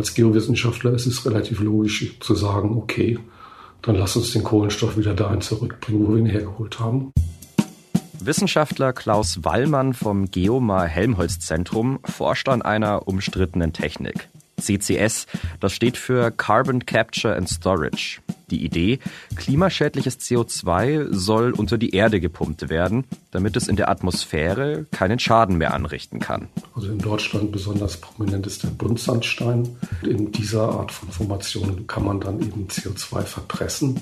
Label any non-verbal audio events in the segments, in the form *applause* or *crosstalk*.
als Geowissenschaftler ist es relativ logisch zu sagen, okay, dann lass uns den Kohlenstoff wieder dahin zurückbringen, wo wir ihn hergeholt haben. Wissenschaftler Klaus Wallmann vom Geomar Helmholtz Zentrum forscht an einer umstrittenen Technik. CCS, das steht für Carbon Capture and Storage. Die Idee, klimaschädliches CO2 soll unter die Erde gepumpt werden, damit es in der Atmosphäre keinen Schaden mehr anrichten kann. Also in Deutschland besonders prominent ist der Buntsandstein. In dieser Art von Formation kann man dann eben CO2 verpressen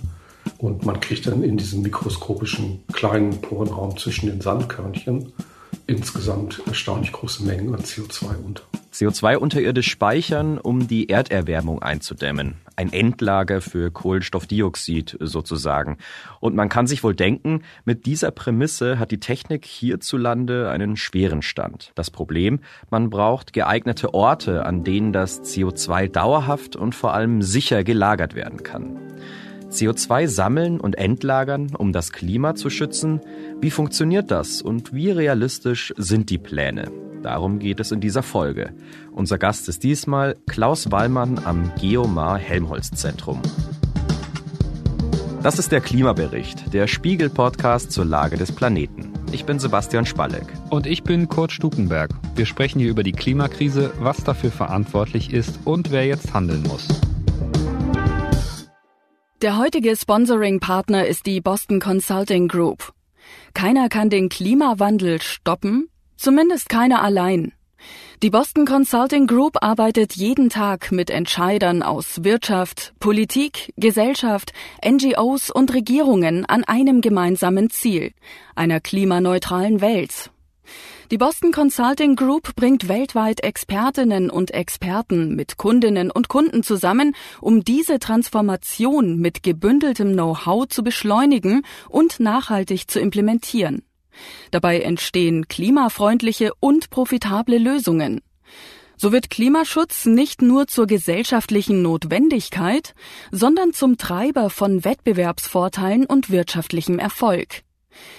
und man kriegt dann in diesem mikroskopischen kleinen Porenraum zwischen den Sandkörnchen insgesamt erstaunlich große Mengen an CO2 unter. CO2 unterirdisch speichern, um die Erderwärmung einzudämmen. Ein Endlager für Kohlenstoffdioxid sozusagen. Und man kann sich wohl denken, mit dieser Prämisse hat die Technik hierzulande einen schweren Stand. Das Problem, man braucht geeignete Orte, an denen das CO2 dauerhaft und vor allem sicher gelagert werden kann. CO2 sammeln und entlagern, um das Klima zu schützen? Wie funktioniert das und wie realistisch sind die Pläne? Darum geht es in dieser Folge. Unser Gast ist diesmal Klaus Wallmann am Geomar Helmholtz Zentrum. Das ist der Klimabericht, der Spiegel-Podcast zur Lage des Planeten. Ich bin Sebastian Spalleck. Und ich bin Kurt Stukenberg. Wir sprechen hier über die Klimakrise, was dafür verantwortlich ist und wer jetzt handeln muss. Der heutige Sponsoring-Partner ist die Boston Consulting Group. Keiner kann den Klimawandel stoppen, Zumindest keiner allein. Die Boston Consulting Group arbeitet jeden Tag mit Entscheidern aus Wirtschaft, Politik, Gesellschaft, NGOs und Regierungen an einem gemeinsamen Ziel, einer klimaneutralen Welt. Die Boston Consulting Group bringt weltweit Expertinnen und Experten mit Kundinnen und Kunden zusammen, um diese Transformation mit gebündeltem Know-how zu beschleunigen und nachhaltig zu implementieren. Dabei entstehen klimafreundliche und profitable Lösungen. So wird Klimaschutz nicht nur zur gesellschaftlichen Notwendigkeit, sondern zum Treiber von Wettbewerbsvorteilen und wirtschaftlichem Erfolg.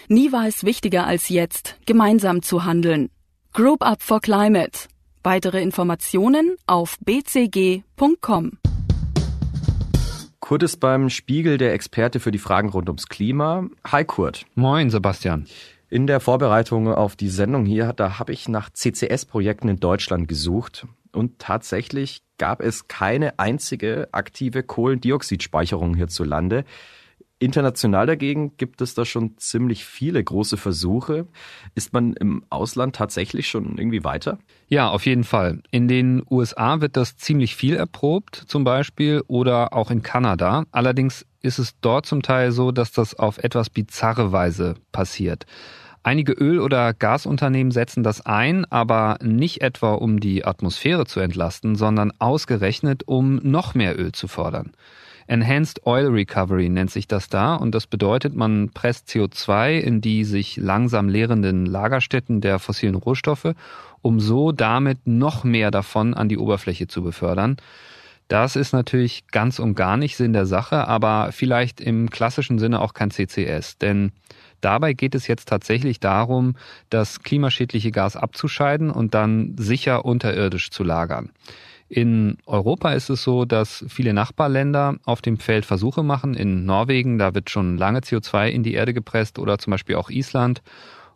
Nie war es wichtiger als jetzt, gemeinsam zu handeln. Group Up for Climate. Weitere Informationen auf bcg.com. Kurt ist beim Spiegel der Experte für die Fragen rund ums Klima. Hi Kurt. Moin Sebastian. In der Vorbereitung auf die Sendung hier, da habe ich nach CCS-Projekten in Deutschland gesucht und tatsächlich gab es keine einzige aktive Kohlendioxidspeicherung hierzulande. International dagegen gibt es da schon ziemlich viele große Versuche. Ist man im Ausland tatsächlich schon irgendwie weiter? Ja, auf jeden Fall. In den USA wird das ziemlich viel erprobt, zum Beispiel, oder auch in Kanada. Allerdings ist es dort zum Teil so, dass das auf etwas bizarre Weise passiert. Einige Öl- oder Gasunternehmen setzen das ein, aber nicht etwa um die Atmosphäre zu entlasten, sondern ausgerechnet um noch mehr Öl zu fördern. Enhanced Oil Recovery nennt sich das da und das bedeutet, man presst CO2 in die sich langsam leerenden Lagerstätten der fossilen Rohstoffe, um so damit noch mehr davon an die Oberfläche zu befördern. Das ist natürlich ganz und gar nicht Sinn der Sache, aber vielleicht im klassischen Sinne auch kein CCS, denn dabei geht es jetzt tatsächlich darum, das klimaschädliche Gas abzuscheiden und dann sicher unterirdisch zu lagern. In Europa ist es so, dass viele Nachbarländer auf dem Feld Versuche machen. In Norwegen, da wird schon lange CO2 in die Erde gepresst oder zum Beispiel auch Island.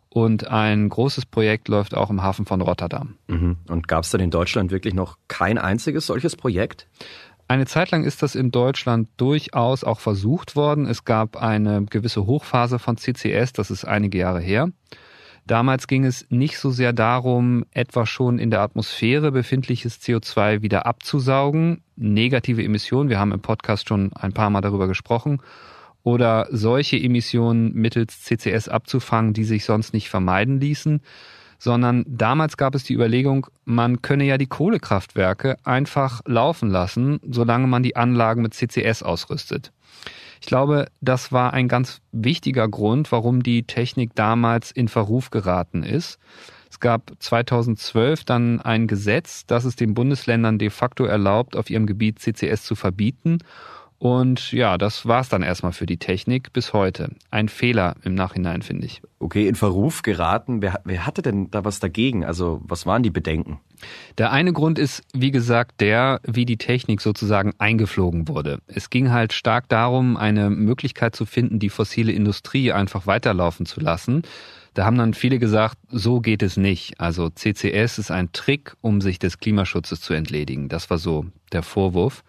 Und ein großes Projekt läuft auch im Hafen von Rotterdam. Mhm. Und gab es dann in Deutschland wirklich noch kein einziges solches Projekt? Eine Zeit lang ist das in Deutschland durchaus auch versucht worden. Es gab eine gewisse Hochphase von CCS, das ist einige Jahre her. Damals ging es nicht so sehr darum, etwa schon in der Atmosphäre befindliches CO2 wieder abzusaugen, negative Emissionen, wir haben im Podcast schon ein paar Mal darüber gesprochen, oder solche Emissionen mittels CCS abzufangen, die sich sonst nicht vermeiden ließen, sondern damals gab es die Überlegung, man könne ja die Kohlekraftwerke einfach laufen lassen, solange man die Anlagen mit CCS ausrüstet. Ich glaube, das war ein ganz wichtiger Grund, warum die Technik damals in Verruf geraten ist. Es gab 2012 dann ein Gesetz, das es den Bundesländern de facto erlaubt, auf ihrem Gebiet CCS zu verbieten. Und ja, das war's dann erstmal für die Technik bis heute. Ein Fehler im Nachhinein, finde ich. Okay, in Verruf geraten. Wer, wer hatte denn da was dagegen? Also was waren die Bedenken? Der eine Grund ist, wie gesagt, der, wie die Technik sozusagen eingeflogen wurde. Es ging halt stark darum, eine Möglichkeit zu finden, die fossile Industrie einfach weiterlaufen zu lassen. Da haben dann viele gesagt, so geht es nicht. Also CCS ist ein Trick, um sich des Klimaschutzes zu entledigen. Das war so der Vorwurf.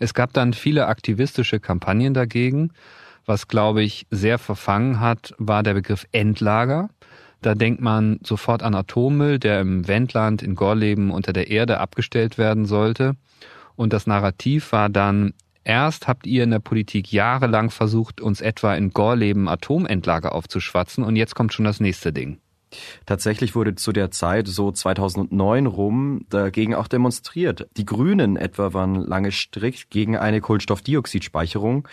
Es gab dann viele aktivistische Kampagnen dagegen. Was, glaube ich, sehr verfangen hat, war der Begriff Endlager. Da denkt man sofort an Atommüll, der im Wendland in Gorleben unter der Erde abgestellt werden sollte. Und das Narrativ war dann, erst habt ihr in der Politik jahrelang versucht, uns etwa in Gorleben Atomendlager aufzuschwatzen und jetzt kommt schon das nächste Ding. Tatsächlich wurde zu der Zeit, so 2009 rum, dagegen auch demonstriert. Die Grünen etwa waren lange strikt gegen eine Kohlenstoffdioxidspeicherung,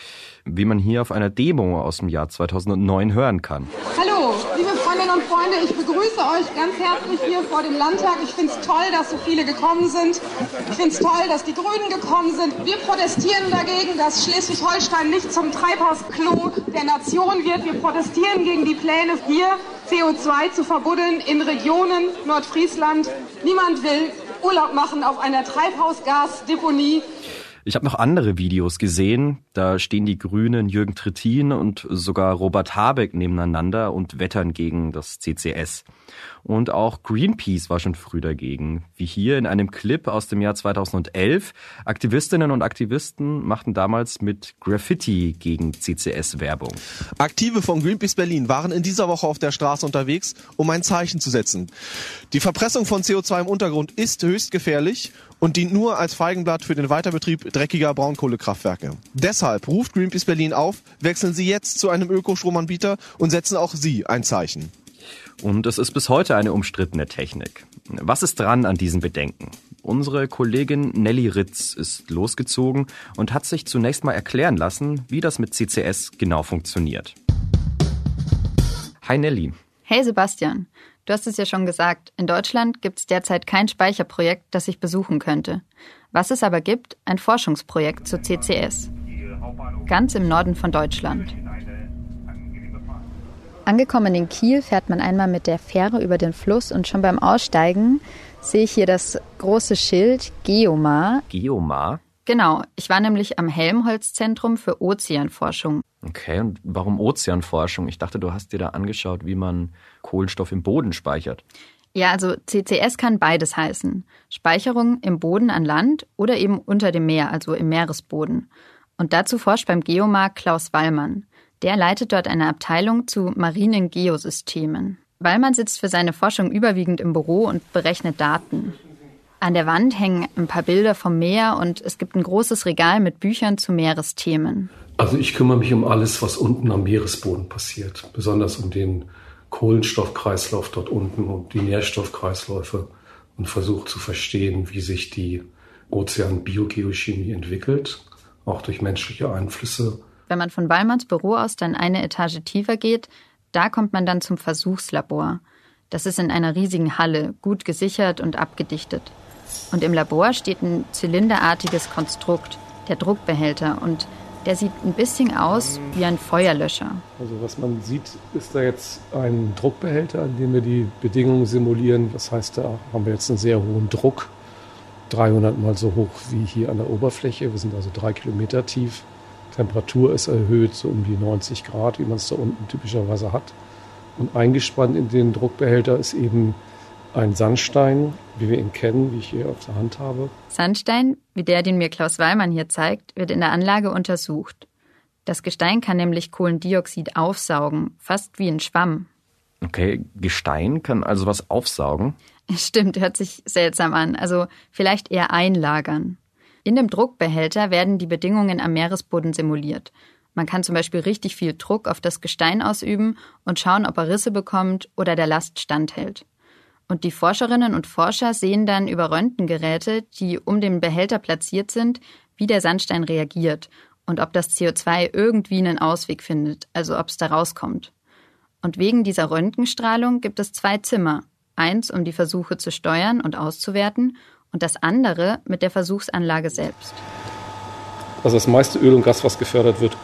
wie man hier auf einer Demo aus dem Jahr 2009 hören kann. Hallo, und Freunde, ich begrüße euch ganz herzlich hier vor dem Landtag. Ich finde es toll, dass so viele gekommen sind. Ich finde es toll, dass die Grünen gekommen sind. Wir protestieren dagegen, dass Schleswig-Holstein nicht zum Treibhausklo der Nation wird. Wir protestieren gegen die Pläne hier CO2 zu verbuddeln in Regionen Nordfriesland. Niemand will Urlaub machen auf einer Treibhausgasdeponie. Ich habe noch andere Videos gesehen. Da stehen die Grünen Jürgen Trittin und sogar Robert Habeck nebeneinander und wettern gegen das CCS. Und auch Greenpeace war schon früh dagegen. Wie hier in einem Clip aus dem Jahr 2011. Aktivistinnen und Aktivisten machten damals mit Graffiti gegen CCS Werbung. Aktive von Greenpeace Berlin waren in dieser Woche auf der Straße unterwegs, um ein Zeichen zu setzen. Die Verpressung von CO2 im Untergrund ist höchst gefährlich und dient nur als Feigenblatt für den Weiterbetrieb dreckiger Braunkohlekraftwerke. Deshalb ruft Greenpeace Berlin auf, wechseln Sie jetzt zu einem Ökostromanbieter und setzen auch Sie ein Zeichen. Und es ist bis heute eine umstrittene Technik. Was ist dran an diesen Bedenken? Unsere Kollegin Nelly Ritz ist losgezogen und hat sich zunächst mal erklären lassen, wie das mit CCS genau funktioniert. Hi Nelly. Hey Sebastian. Du hast es ja schon gesagt, in Deutschland gibt es derzeit kein Speicherprojekt, das ich besuchen könnte. Was es aber gibt, ein Forschungsprojekt zu CCS. Ganz im Norden von Deutschland. Angekommen in Kiel fährt man einmal mit der Fähre über den Fluss und schon beim Aussteigen sehe ich hier das große Schild Geomar. Geomar? Genau, ich war nämlich am Helmholtz-Zentrum für Ozeanforschung. Okay, und warum Ozeanforschung? Ich dachte, du hast dir da angeschaut, wie man Kohlenstoff im Boden speichert. Ja, also CCS kann beides heißen. Speicherung im Boden an Land oder eben unter dem Meer, also im Meeresboden. Und dazu forscht beim Geomar Klaus Wallmann. Der leitet dort eine Abteilung zu marinen Geosystemen. Wallmann sitzt für seine Forschung überwiegend im Büro und berechnet Daten. An der Wand hängen ein paar Bilder vom Meer und es gibt ein großes Regal mit Büchern zu Meeresthemen. Also ich kümmere mich um alles, was unten am Meeresboden passiert, besonders um den Kohlenstoffkreislauf dort unten und die Nährstoffkreisläufe und versuche zu verstehen, wie sich die Ozeanbiogeochemie entwickelt, auch durch menschliche Einflüsse wenn man von Wallmanns Büro aus dann eine Etage tiefer geht, da kommt man dann zum Versuchslabor. Das ist in einer riesigen Halle, gut gesichert und abgedichtet. Und im Labor steht ein zylinderartiges Konstrukt, der Druckbehälter, und der sieht ein bisschen aus wie ein Feuerlöscher. Also was man sieht, ist da jetzt ein Druckbehälter, in dem wir die Bedingungen simulieren. Das heißt, da haben wir jetzt einen sehr hohen Druck, 300 mal so hoch wie hier an der Oberfläche. Wir sind also drei Kilometer tief. Temperatur ist erhöht, so um die 90 Grad, wie man es da unten typischerweise hat. Und eingespannt in den Druckbehälter ist eben ein Sandstein, wie wir ihn kennen, wie ich hier auf der Hand habe. Sandstein, wie der, den mir Klaus Weimann hier zeigt, wird in der Anlage untersucht. Das Gestein kann nämlich Kohlendioxid aufsaugen, fast wie ein Schwamm. Okay, Gestein kann also was aufsaugen? *laughs* Stimmt, hört sich seltsam an. Also vielleicht eher einlagern. In dem Druckbehälter werden die Bedingungen am Meeresboden simuliert. Man kann zum Beispiel richtig viel Druck auf das Gestein ausüben und schauen, ob er Risse bekommt oder der Last standhält. Und die Forscherinnen und Forscher sehen dann über Röntgengeräte, die um den Behälter platziert sind, wie der Sandstein reagiert und ob das CO2 irgendwie einen Ausweg findet, also ob es da rauskommt. Und wegen dieser Röntgenstrahlung gibt es zwei Zimmer. Eins, um die Versuche zu steuern und auszuwerten und das andere mit der Versuchsanlage selbst. Also das meiste Öl und Gas, was gefördert wird,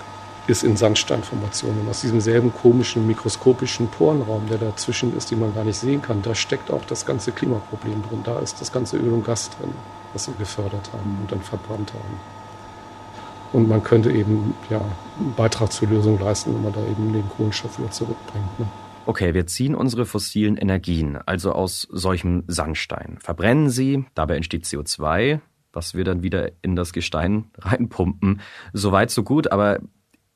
ist in Sandsteinformationen. Aus diesem selben komischen mikroskopischen Porenraum, der dazwischen ist, den man gar nicht sehen kann, da steckt auch das ganze Klimaproblem drin. Da ist das ganze Öl und Gas drin, was wir gefördert haben und dann verbrannt haben. Und man könnte eben ja, einen Beitrag zur Lösung leisten, wenn man da eben den Kohlenstoff wieder zurückbringt. Ne? Okay, wir ziehen unsere fossilen Energien, also aus solchem Sandstein, verbrennen sie, dabei entsteht CO2, was wir dann wieder in das Gestein *laughs* reinpumpen. Soweit, so gut, aber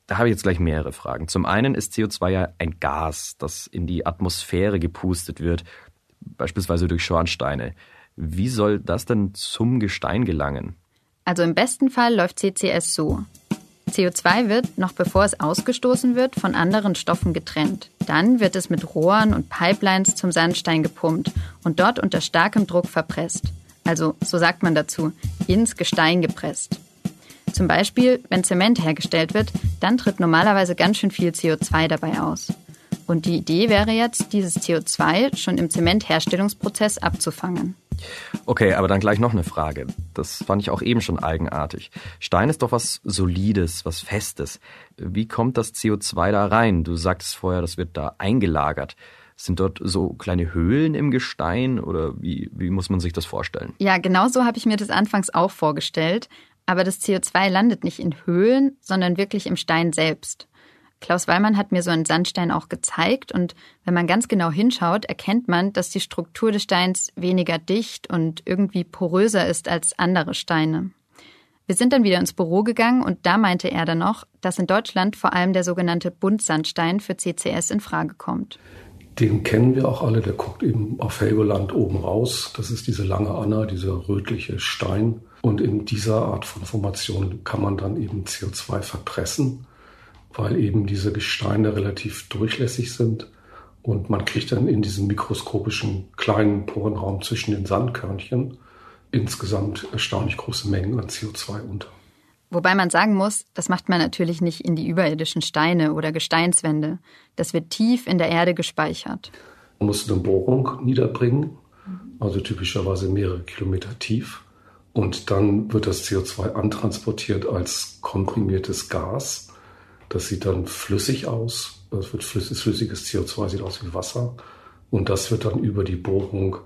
da habe ich jetzt gleich mehrere Fragen. Zum einen ist CO2 ja ein Gas, das in die Atmosphäre gepustet wird, beispielsweise durch Schornsteine. Wie soll das denn zum Gestein gelangen? Also im besten Fall läuft CCS so. CO2 wird, noch bevor es ausgestoßen wird, von anderen Stoffen getrennt. Dann wird es mit Rohren und Pipelines zum Sandstein gepumpt und dort unter starkem Druck verpresst. Also, so sagt man dazu, ins Gestein gepresst. Zum Beispiel, wenn Zement hergestellt wird, dann tritt normalerweise ganz schön viel CO2 dabei aus. Und die Idee wäre jetzt, dieses CO2 schon im Zementherstellungsprozess abzufangen. Okay, aber dann gleich noch eine Frage. Das fand ich auch eben schon eigenartig. Stein ist doch was Solides, was Festes. Wie kommt das CO2 da rein? Du sagtest vorher, das wird da eingelagert. Sind dort so kleine Höhlen im Gestein oder wie, wie muss man sich das vorstellen? Ja, genau so habe ich mir das anfangs auch vorgestellt. Aber das CO2 landet nicht in Höhlen, sondern wirklich im Stein selbst. Klaus Wallmann hat mir so einen Sandstein auch gezeigt und wenn man ganz genau hinschaut, erkennt man, dass die Struktur des Steins weniger dicht und irgendwie poröser ist als andere Steine. Wir sind dann wieder ins Büro gegangen und da meinte er dann noch, dass in Deutschland vor allem der sogenannte Buntsandstein für CCS in Frage kommt. Den kennen wir auch alle, der guckt eben auf Helgoland oben raus. Das ist diese lange Anna, dieser rötliche Stein. Und in dieser Art von Formation kann man dann eben CO2 verpressen, weil eben diese Gesteine relativ durchlässig sind. Und man kriegt dann in diesem mikroskopischen kleinen Porenraum zwischen den Sandkörnchen insgesamt erstaunlich große Mengen an CO2 unter. Wobei man sagen muss, das macht man natürlich nicht in die überirdischen Steine oder Gesteinswände. Das wird tief in der Erde gespeichert. Man muss eine Bohrung niederbringen, also typischerweise mehrere Kilometer tief. Und dann wird das CO2 antransportiert als komprimiertes Gas. Das sieht dann flüssig aus. Das wird flüssiges CO2, sieht aus wie Wasser. Und das wird dann über die Bohrung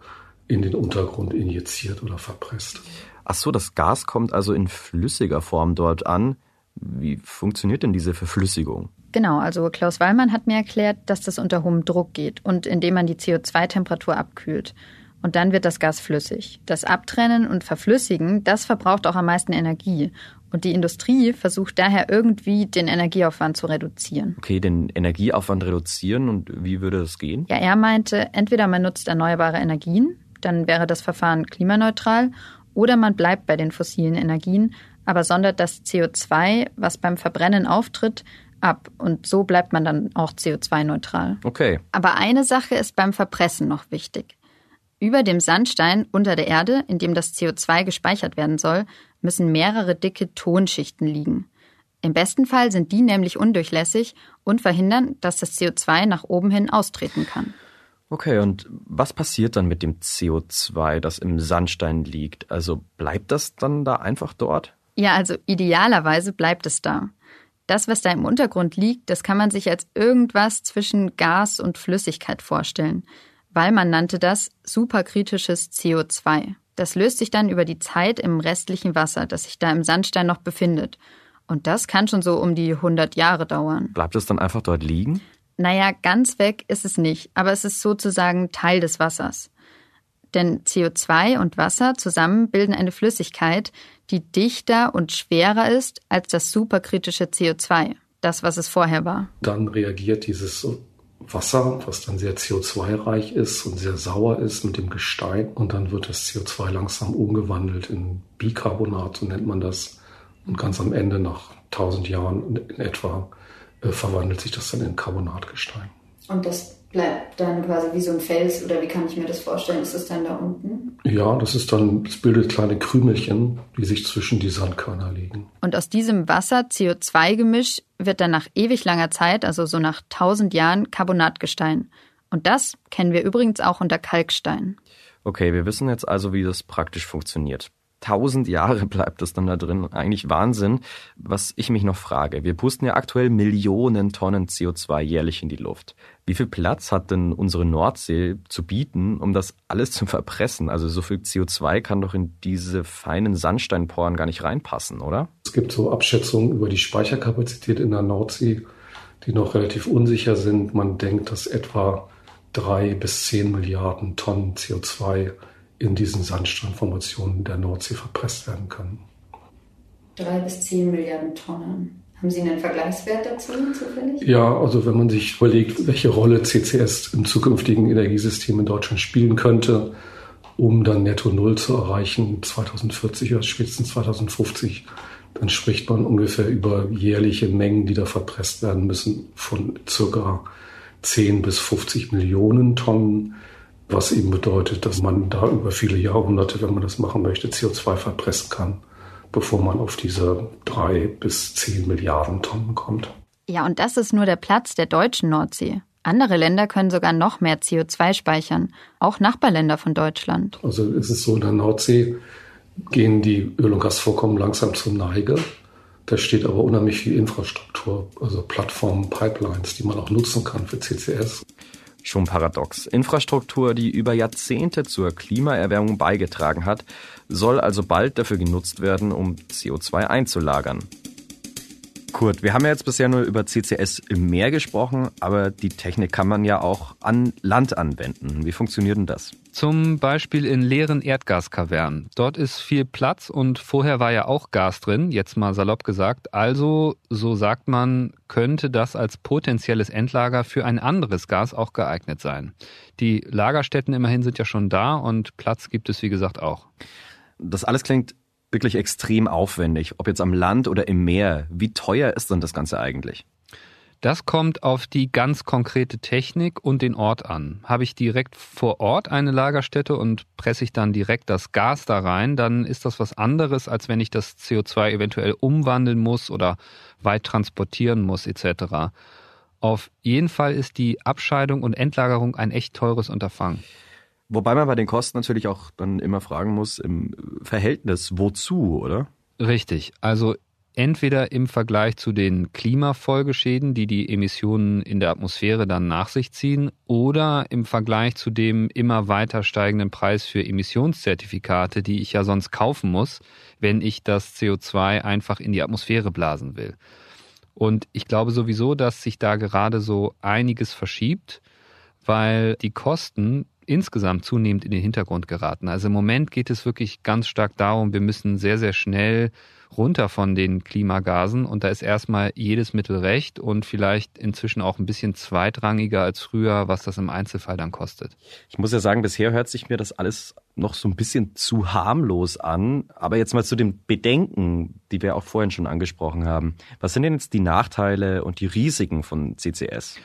in den Untergrund injiziert oder verpresst. Ach so, das Gas kommt also in flüssiger Form dort an. Wie funktioniert denn diese Verflüssigung? Genau, also Klaus Wallmann hat mir erklärt, dass das unter hohem Druck geht und indem man die CO2-Temperatur abkühlt und dann wird das Gas flüssig. Das Abtrennen und Verflüssigen, das verbraucht auch am meisten Energie. Und die Industrie versucht daher irgendwie den Energieaufwand zu reduzieren. Okay, den Energieaufwand reduzieren und wie würde das gehen? Ja, er meinte, entweder man nutzt erneuerbare Energien, dann wäre das Verfahren klimaneutral, oder man bleibt bei den fossilen Energien, aber sondert das CO2, was beim Verbrennen auftritt, ab. Und so bleibt man dann auch CO2-neutral. Okay. Aber eine Sache ist beim Verpressen noch wichtig. Über dem Sandstein unter der Erde, in dem das CO2 gespeichert werden soll, müssen mehrere dicke Tonschichten liegen. Im besten Fall sind die nämlich undurchlässig und verhindern, dass das CO2 nach oben hin austreten kann. Okay, und was passiert dann mit dem CO2, das im Sandstein liegt? Also bleibt das dann da einfach dort? Ja, also idealerweise bleibt es da. Das, was da im Untergrund liegt, das kann man sich als irgendwas zwischen Gas und Flüssigkeit vorstellen. Wallmann nannte das superkritisches CO2. Das löst sich dann über die Zeit im restlichen Wasser, das sich da im Sandstein noch befindet. Und das kann schon so um die 100 Jahre dauern. Bleibt es dann einfach dort liegen? Naja, ganz weg ist es nicht, aber es ist sozusagen Teil des Wassers. Denn CO2 und Wasser zusammen bilden eine Flüssigkeit, die dichter und schwerer ist als das superkritische CO2, das, was es vorher war. Dann reagiert dieses Wasser, was dann sehr CO2-reich ist und sehr sauer ist mit dem Gestein. Und dann wird das CO2 langsam umgewandelt in Bicarbonat, so nennt man das. Und ganz am Ende, nach 1000 Jahren in etwa, äh, verwandelt sich das dann in Carbonatgestein. Und das bleibt dann quasi wie so ein Fels oder wie kann ich mir das vorstellen? Ist das dann da unten? Ja, das ist dann, es bildet kleine Krümelchen, die sich zwischen die Sandkörner legen. Und aus diesem Wasser-CO2-Gemisch wird dann nach ewig langer Zeit, also so nach 1000 Jahren, Carbonatgestein. Und das kennen wir übrigens auch unter Kalkstein. Okay, wir wissen jetzt also, wie das praktisch funktioniert. Tausend Jahre bleibt es dann da drin. Eigentlich Wahnsinn. Was ich mich noch frage, wir pusten ja aktuell Millionen Tonnen CO2 jährlich in die Luft. Wie viel Platz hat denn unsere Nordsee zu bieten, um das alles zu verpressen? Also so viel CO2 kann doch in diese feinen Sandsteinporen gar nicht reinpassen, oder? Es gibt so Abschätzungen über die Speicherkapazität in der Nordsee, die noch relativ unsicher sind. Man denkt, dass etwa drei bis zehn Milliarden Tonnen CO2 in diesen Sandstrandformationen der Nordsee verpresst werden können. Drei bis zehn Milliarden Tonnen. Haben Sie einen Vergleichswert dazu zufällig? Ja, also wenn man sich überlegt, welche Rolle CCS im zukünftigen Energiesystem in Deutschland spielen könnte, um dann Netto Null zu erreichen, 2040 oder spätestens 2050, dann spricht man ungefähr über jährliche Mengen, die da verpresst werden müssen, von circa 10 bis 50 Millionen Tonnen, was eben bedeutet, dass man da über viele Jahrhunderte, wenn man das machen möchte, CO2 verpressen kann, bevor man auf diese drei bis zehn Milliarden Tonnen kommt. Ja, und das ist nur der Platz der deutschen Nordsee. Andere Länder können sogar noch mehr CO2 speichern, auch Nachbarländer von Deutschland. Also es ist so, in der Nordsee gehen die Öl- und Gasvorkommen langsam zur Neige. Da steht aber unheimlich viel Infrastruktur, also Plattformen, Pipelines, die man auch nutzen kann für CCS. Schon paradox. Infrastruktur, die über Jahrzehnte zur Klimaerwärmung beigetragen hat, soll also bald dafür genutzt werden, um CO2 einzulagern. Kurt, wir haben ja jetzt bisher nur über CCS im Meer gesprochen, aber die Technik kann man ja auch an Land anwenden. Wie funktioniert denn das? Zum Beispiel in leeren Erdgaskavernen. Dort ist viel Platz und vorher war ja auch Gas drin, jetzt mal salopp gesagt. Also, so sagt man, könnte das als potenzielles Endlager für ein anderes Gas auch geeignet sein. Die Lagerstätten immerhin sind ja schon da und Platz gibt es wie gesagt auch. Das alles klingt wirklich extrem aufwendig, ob jetzt am Land oder im Meer. Wie teuer ist denn das Ganze eigentlich? Das kommt auf die ganz konkrete Technik und den Ort an. Habe ich direkt vor Ort eine Lagerstätte und presse ich dann direkt das Gas da rein, dann ist das was anderes, als wenn ich das CO2 eventuell umwandeln muss oder weit transportieren muss etc. Auf jeden Fall ist die Abscheidung und Endlagerung ein echt teures Unterfangen. Wobei man bei den Kosten natürlich auch dann immer fragen muss, im Verhältnis wozu, oder? Richtig. Also entweder im Vergleich zu den Klimafolgeschäden, die die Emissionen in der Atmosphäre dann nach sich ziehen, oder im Vergleich zu dem immer weiter steigenden Preis für Emissionszertifikate, die ich ja sonst kaufen muss, wenn ich das CO2 einfach in die Atmosphäre blasen will. Und ich glaube sowieso, dass sich da gerade so einiges verschiebt, weil die Kosten insgesamt zunehmend in den Hintergrund geraten. Also im Moment geht es wirklich ganz stark darum, wir müssen sehr, sehr schnell runter von den Klimagasen und da ist erstmal jedes Mittel recht und vielleicht inzwischen auch ein bisschen zweitrangiger als früher, was das im Einzelfall dann kostet. Ich muss ja sagen, bisher hört sich mir das alles noch so ein bisschen zu harmlos an. Aber jetzt mal zu den Bedenken, die wir auch vorhin schon angesprochen haben. Was sind denn jetzt die Nachteile und die Risiken von CCS?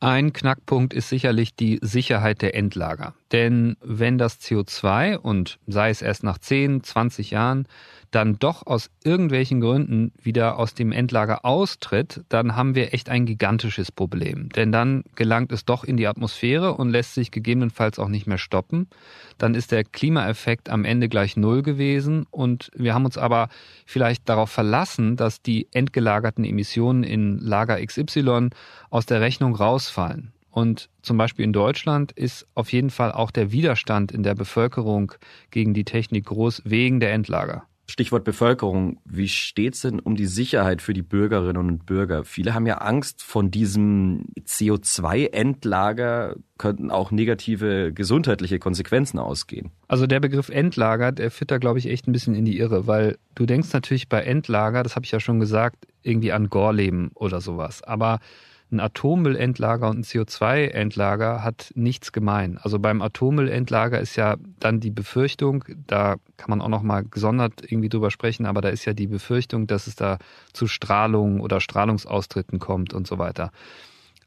Ein Knackpunkt ist sicherlich die Sicherheit der Endlager. Denn wenn das CO2 und sei es erst nach 10, 20 Jahren dann doch aus irgendwelchen Gründen wieder aus dem Endlager austritt, dann haben wir echt ein gigantisches Problem. Denn dann gelangt es doch in die Atmosphäre und lässt sich gegebenenfalls auch nicht mehr stoppen. Dann ist der Klimaeffekt am Ende gleich null gewesen und wir haben uns aber vielleicht darauf verlassen, dass die endgelagerten Emissionen in Lager XY aus der Rechnung rausfallen. Und zum Beispiel in Deutschland ist auf jeden Fall auch der Widerstand in der Bevölkerung gegen die Technik groß wegen der Endlager. Stichwort Bevölkerung. Wie steht's denn um die Sicherheit für die Bürgerinnen und Bürger? Viele haben ja Angst von diesem CO2-Endlager könnten auch negative gesundheitliche Konsequenzen ausgehen. Also der Begriff Endlager, der führt da, glaube ich, echt ein bisschen in die Irre, weil du denkst natürlich bei Endlager, das habe ich ja schon gesagt, irgendwie an Gorleben oder sowas. Aber ein Atommüllendlager und ein CO2-Endlager hat nichts gemein. Also beim Atommüllendlager ist ja dann die Befürchtung, da kann man auch noch mal gesondert irgendwie drüber sprechen, aber da ist ja die Befürchtung, dass es da zu Strahlung oder Strahlungsaustritten kommt und so weiter.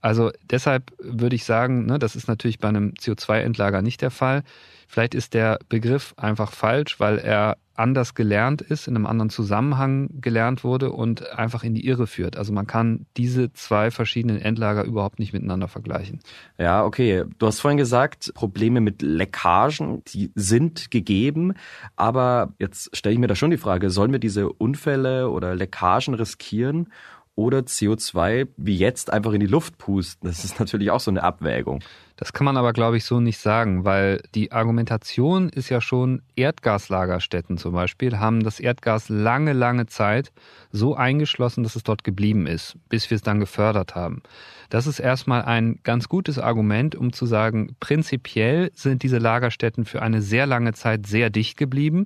Also deshalb würde ich sagen, ne, das ist natürlich bei einem CO2-Endlager nicht der Fall. Vielleicht ist der Begriff einfach falsch, weil er anders gelernt ist, in einem anderen Zusammenhang gelernt wurde und einfach in die Irre führt. Also man kann diese zwei verschiedenen Endlager überhaupt nicht miteinander vergleichen. Ja, okay. Du hast vorhin gesagt, Probleme mit Leckagen, die sind gegeben. Aber jetzt stelle ich mir da schon die Frage, sollen wir diese Unfälle oder Leckagen riskieren? oder CO2 wie jetzt einfach in die Luft pusten. Das ist natürlich auch so eine Abwägung. Das kann man aber, glaube ich, so nicht sagen, weil die Argumentation ist ja schon, Erdgaslagerstätten zum Beispiel haben das Erdgas lange, lange Zeit so eingeschlossen, dass es dort geblieben ist, bis wir es dann gefördert haben. Das ist erstmal ein ganz gutes Argument, um zu sagen, prinzipiell sind diese Lagerstätten für eine sehr lange Zeit sehr dicht geblieben.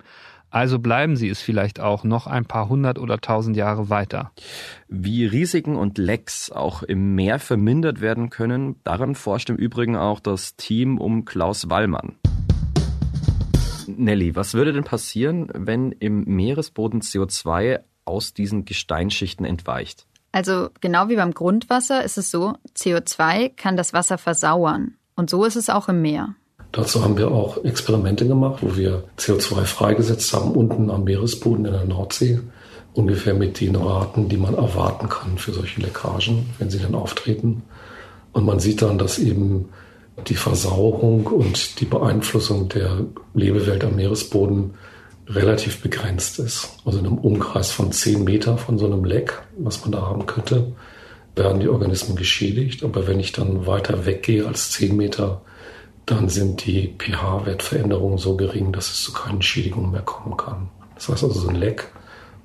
Also bleiben sie es vielleicht auch noch ein paar hundert oder tausend Jahre weiter. Wie Risiken und Lecks auch im Meer vermindert werden können, daran forscht im Übrigen auch das Team um Klaus Wallmann. Nelly, was würde denn passieren, wenn im Meeresboden CO2 aus diesen Gesteinsschichten entweicht? Also genau wie beim Grundwasser ist es so, CO2 kann das Wasser versauern. Und so ist es auch im Meer. Dazu haben wir auch Experimente gemacht, wo wir CO2 freigesetzt haben, unten am Meeresboden in der Nordsee. Ungefähr mit den Raten, die man erwarten kann für solche Leckagen, wenn sie dann auftreten. Und man sieht dann, dass eben die Versauerung und die Beeinflussung der Lebewelt am Meeresboden relativ begrenzt ist. Also in einem Umkreis von 10 Meter von so einem Leck, was man da haben könnte, werden die Organismen geschädigt. Aber wenn ich dann weiter weggehe als 10 Meter, dann sind die pH-Wertveränderungen so gering, dass es zu keinen Schädigungen mehr kommen kann. Das heißt also, so ein Leck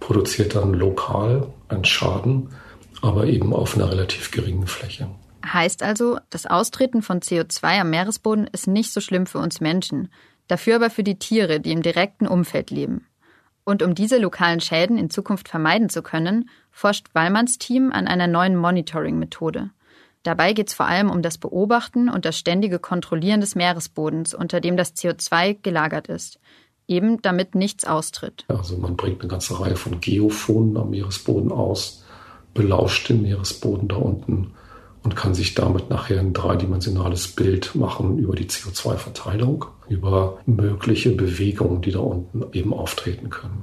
produziert dann lokal einen Schaden, aber eben auf einer relativ geringen Fläche. Heißt also, das Austreten von CO2 am Meeresboden ist nicht so schlimm für uns Menschen, dafür aber für die Tiere, die im direkten Umfeld leben. Und um diese lokalen Schäden in Zukunft vermeiden zu können, forscht Wallmanns Team an einer neuen Monitoring-Methode. Dabei geht es vor allem um das Beobachten und das ständige Kontrollieren des Meeresbodens, unter dem das CO2 gelagert ist, eben damit nichts austritt. Also man bringt eine ganze Reihe von Geophonen am Meeresboden aus, belauscht den Meeresboden da unten und kann sich damit nachher ein dreidimensionales Bild machen über die CO2-Verteilung, über mögliche Bewegungen, die da unten eben auftreten können.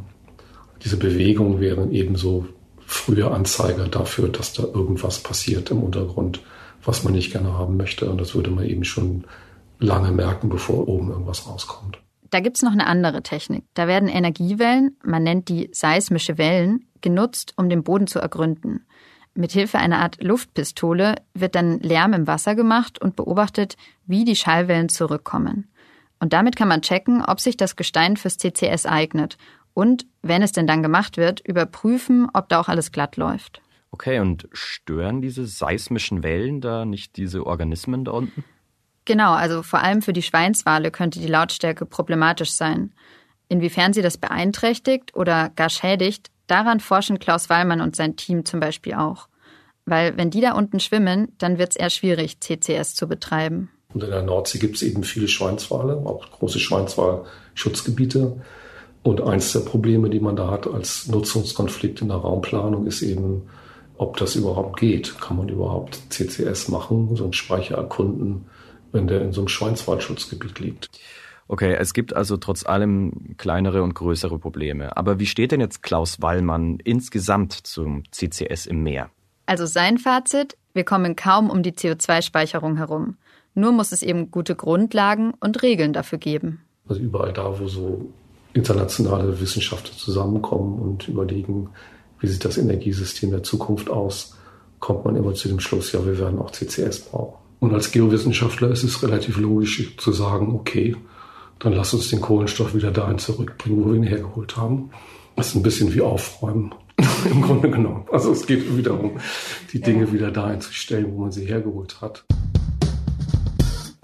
Diese Bewegungen wären ebenso frühe Anzeiger dafür, dass da irgendwas passiert im Untergrund, was man nicht gerne haben möchte. Und das würde man eben schon lange merken, bevor oben irgendwas rauskommt. Da gibt's noch eine andere Technik. Da werden Energiewellen, man nennt die seismische Wellen, genutzt, um den Boden zu ergründen. Mithilfe einer Art Luftpistole wird dann Lärm im Wasser gemacht und beobachtet, wie die Schallwellen zurückkommen. Und damit kann man checken, ob sich das Gestein fürs CCS eignet und, wenn es denn dann gemacht wird, überprüfen, ob da auch alles glatt läuft. Okay, und stören diese seismischen Wellen da nicht diese Organismen da unten? Genau, also vor allem für die Schweinswale könnte die Lautstärke problematisch sein. Inwiefern sie das beeinträchtigt oder gar schädigt, daran forschen Klaus Wallmann und sein Team zum Beispiel auch. Weil wenn die da unten schwimmen, dann wird es eher schwierig, CCS zu betreiben. Und in der Nordsee gibt es eben viele Schweinswale, auch große Schweinswalschutzgebiete. Und eins der Probleme, die man da hat als Nutzungskonflikt in der Raumplanung, ist eben, ob das überhaupt geht. Kann man überhaupt CCS machen, so einen Speicher erkunden, wenn der in so einem Schweinswaldschutzgebiet liegt? Okay, es gibt also trotz allem kleinere und größere Probleme. Aber wie steht denn jetzt Klaus Wallmann insgesamt zum CCS im Meer? Also sein Fazit, wir kommen kaum um die CO2-Speicherung herum. Nur muss es eben gute Grundlagen und Regeln dafür geben. Also überall da, wo so internationale Wissenschaftler zusammenkommen und überlegen, wie sieht das Energiesystem der Zukunft aus, kommt man immer zu dem Schluss, ja, wir werden auch CCS brauchen. Und als Geowissenschaftler ist es relativ logisch zu sagen, okay, dann lass uns den Kohlenstoff wieder dahin zurückbringen, wo wir ihn hergeholt haben. Das ist ein bisschen wie aufräumen, *laughs* im Grunde genommen. Also es geht wieder um die Dinge wieder dahin zu stellen, wo man sie hergeholt hat.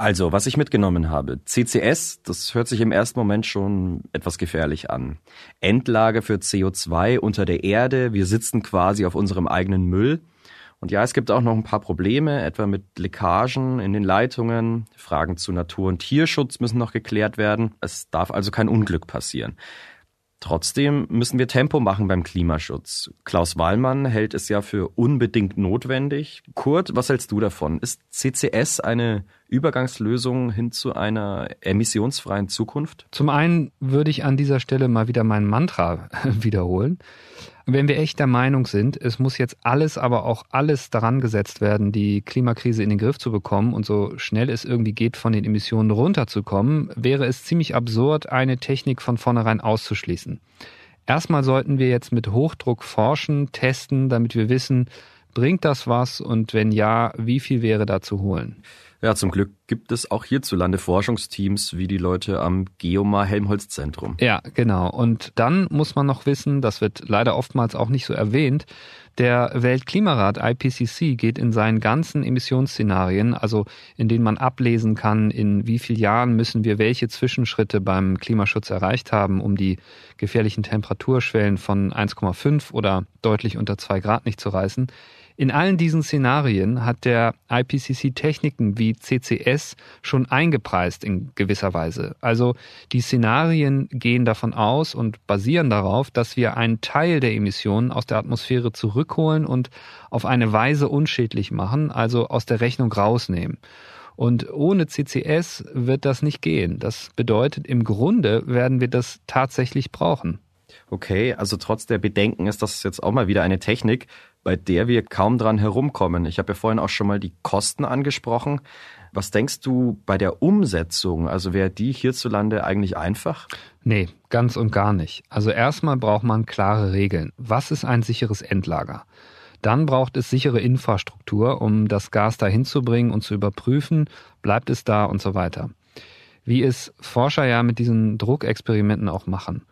Also, was ich mitgenommen habe. CCS, das hört sich im ersten Moment schon etwas gefährlich an. Endlager für CO2 unter der Erde. Wir sitzen quasi auf unserem eigenen Müll. Und ja, es gibt auch noch ein paar Probleme, etwa mit Leckagen in den Leitungen. Fragen zu Natur- und Tierschutz müssen noch geklärt werden. Es darf also kein Unglück passieren. Trotzdem müssen wir Tempo machen beim Klimaschutz. Klaus Wahlmann hält es ja für unbedingt notwendig. Kurt, was hältst du davon? Ist CCS eine Übergangslösung hin zu einer emissionsfreien Zukunft? Zum einen würde ich an dieser Stelle mal wieder mein Mantra *laughs* wiederholen. Wenn wir echt der Meinung sind, es muss jetzt alles, aber auch alles daran gesetzt werden, die Klimakrise in den Griff zu bekommen und so schnell es irgendwie geht, von den Emissionen runterzukommen, wäre es ziemlich absurd, eine Technik von vornherein auszuschließen. Erstmal sollten wir jetzt mit Hochdruck forschen, testen, damit wir wissen, bringt das was und wenn ja, wie viel wäre da zu holen? Ja, zum Glück gibt es auch hierzulande Forschungsteams wie die Leute am Geomar Helmholtz Zentrum. Ja, genau. Und dann muss man noch wissen, das wird leider oftmals auch nicht so erwähnt, der Weltklimarat IPCC geht in seinen ganzen Emissionsszenarien, also in denen man ablesen kann, in wie vielen Jahren müssen wir welche Zwischenschritte beim Klimaschutz erreicht haben, um die gefährlichen Temperaturschwellen von 1,5 oder deutlich unter 2 Grad nicht zu reißen. In allen diesen Szenarien hat der IPCC Techniken wie CCS schon eingepreist in gewisser Weise. Also die Szenarien gehen davon aus und basieren darauf, dass wir einen Teil der Emissionen aus der Atmosphäre zurückholen und auf eine Weise unschädlich machen, also aus der Rechnung rausnehmen. Und ohne CCS wird das nicht gehen. Das bedeutet, im Grunde werden wir das tatsächlich brauchen. Okay, also trotz der Bedenken ist das jetzt auch mal wieder eine Technik, bei der wir kaum dran herumkommen. Ich habe ja vorhin auch schon mal die Kosten angesprochen. Was denkst du bei der Umsetzung? Also wäre die hierzulande eigentlich einfach? Nee, ganz und gar nicht. Also erstmal braucht man klare Regeln. Was ist ein sicheres Endlager? Dann braucht es sichere Infrastruktur, um das Gas dahin zu bringen und zu überprüfen, bleibt es da und so weiter. Wie es Forscher ja mit diesen Druckexperimenten auch machen.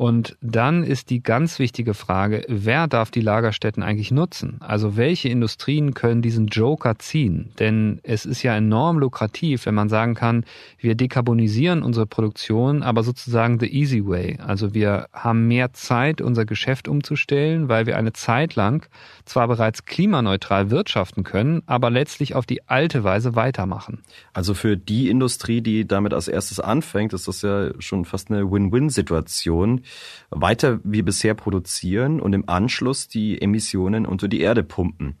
Und dann ist die ganz wichtige Frage, wer darf die Lagerstätten eigentlich nutzen? Also welche Industrien können diesen Joker ziehen? Denn es ist ja enorm lukrativ, wenn man sagen kann, wir dekarbonisieren unsere Produktion, aber sozusagen the easy way. Also wir haben mehr Zeit, unser Geschäft umzustellen, weil wir eine Zeit lang zwar bereits klimaneutral wirtschaften können, aber letztlich auf die alte Weise weitermachen. Also für die Industrie, die damit als erstes anfängt, ist das ja schon fast eine Win-Win-Situation weiter wie bisher produzieren und im Anschluss die Emissionen unter die Erde pumpen.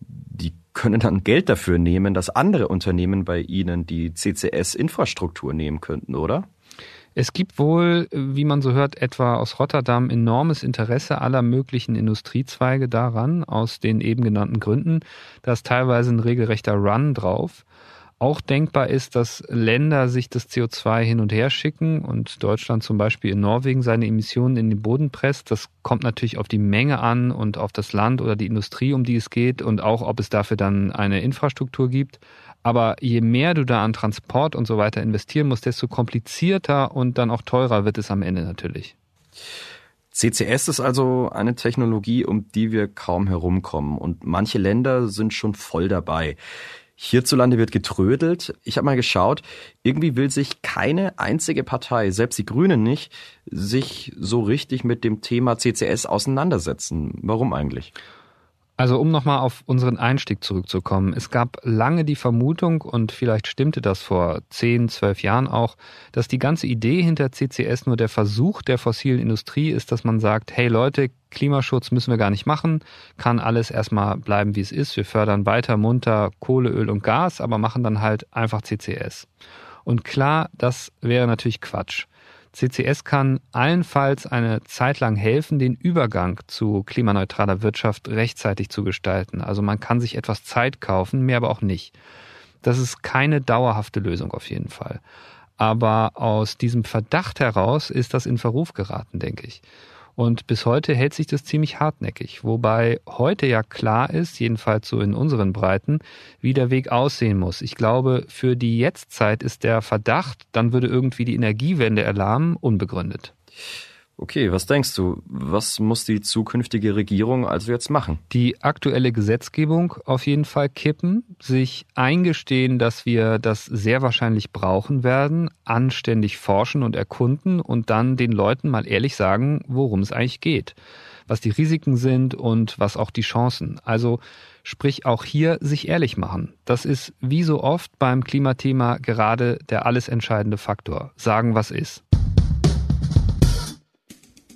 Die können dann Geld dafür nehmen, dass andere Unternehmen bei ihnen die CCS-Infrastruktur nehmen könnten, oder? Es gibt wohl, wie man so hört, etwa aus Rotterdam enormes Interesse aller möglichen Industriezweige daran, aus den eben genannten Gründen. Da ist teilweise ein regelrechter Run drauf. Auch denkbar ist, dass Länder sich das CO2 hin und her schicken und Deutschland zum Beispiel in Norwegen seine Emissionen in den Boden presst. Das kommt natürlich auf die Menge an und auf das Land oder die Industrie, um die es geht und auch, ob es dafür dann eine Infrastruktur gibt. Aber je mehr du da an Transport und so weiter investieren musst, desto komplizierter und dann auch teurer wird es am Ende natürlich. CCS ist also eine Technologie, um die wir kaum herumkommen. Und manche Länder sind schon voll dabei. Hierzulande wird getrödelt. Ich habe mal geschaut, irgendwie will sich keine einzige Partei, selbst die Grünen nicht, sich so richtig mit dem Thema CCS auseinandersetzen. Warum eigentlich? Also um nochmal auf unseren Einstieg zurückzukommen. Es gab lange die Vermutung, und vielleicht stimmte das vor 10, 12 Jahren auch, dass die ganze Idee hinter CCS nur der Versuch der fossilen Industrie ist, dass man sagt, hey Leute, Klimaschutz müssen wir gar nicht machen, kann alles erstmal bleiben, wie es ist. Wir fördern weiter munter Kohle, Öl und Gas, aber machen dann halt einfach CCS. Und klar, das wäre natürlich Quatsch. CCS kann allenfalls eine Zeit lang helfen, den Übergang zu klimaneutraler Wirtschaft rechtzeitig zu gestalten. Also man kann sich etwas Zeit kaufen, mehr aber auch nicht. Das ist keine dauerhafte Lösung auf jeden Fall. Aber aus diesem Verdacht heraus ist das in Verruf geraten, denke ich. Und bis heute hält sich das ziemlich hartnäckig, wobei heute ja klar ist, jedenfalls so in unseren Breiten, wie der Weg aussehen muss. Ich glaube, für die Jetztzeit ist der Verdacht, dann würde irgendwie die Energiewende erlahmen, unbegründet. Okay, was denkst du? Was muss die zukünftige Regierung also jetzt machen? Die aktuelle Gesetzgebung auf jeden Fall kippen, sich eingestehen, dass wir das sehr wahrscheinlich brauchen werden, anständig forschen und erkunden und dann den Leuten mal ehrlich sagen, worum es eigentlich geht, was die Risiken sind und was auch die Chancen. Also sprich auch hier sich ehrlich machen. Das ist wie so oft beim Klimathema gerade der alles entscheidende Faktor. Sagen, was ist.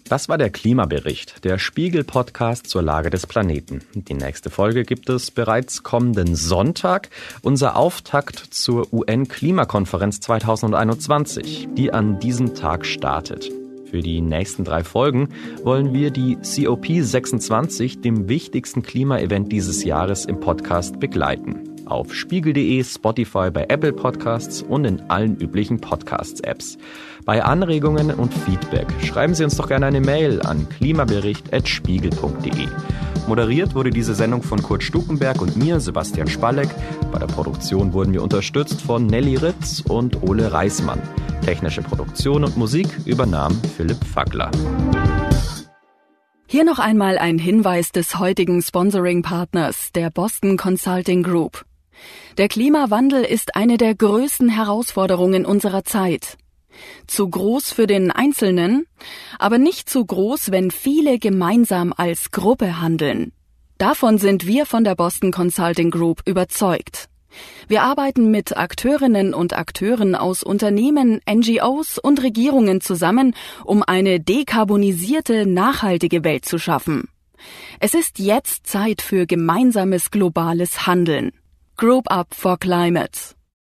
Das war der Klimabericht, der Spiegel-Podcast zur Lage des Planeten. Die nächste Folge gibt es bereits kommenden Sonntag, unser Auftakt zur UN-Klimakonferenz 2021, die an diesem Tag startet. Für die nächsten drei Folgen wollen wir die COP26, dem wichtigsten Klimaevent dieses Jahres, im Podcast begleiten. Auf spiegel.de, Spotify, bei Apple Podcasts und in allen üblichen Podcasts-Apps. Bei Anregungen und Feedback schreiben Sie uns doch gerne eine Mail an klimabericht.spiegel.de. Moderiert wurde diese Sendung von Kurt Stukenberg und mir, Sebastian Spalleck. Bei der Produktion wurden wir unterstützt von Nelly Ritz und Ole Reismann. Technische Produktion und Musik übernahm Philipp Fackler. Hier noch einmal ein Hinweis des heutigen Sponsoring-Partners, der Boston Consulting Group. Der Klimawandel ist eine der größten Herausforderungen unserer Zeit. Zu groß für den Einzelnen, aber nicht zu groß, wenn viele gemeinsam als Gruppe handeln. Davon sind wir von der Boston Consulting Group überzeugt. Wir arbeiten mit Akteurinnen und Akteuren aus Unternehmen, NGOs und Regierungen zusammen, um eine dekarbonisierte, nachhaltige Welt zu schaffen. Es ist jetzt Zeit für gemeinsames globales Handeln. Group Up for Climate.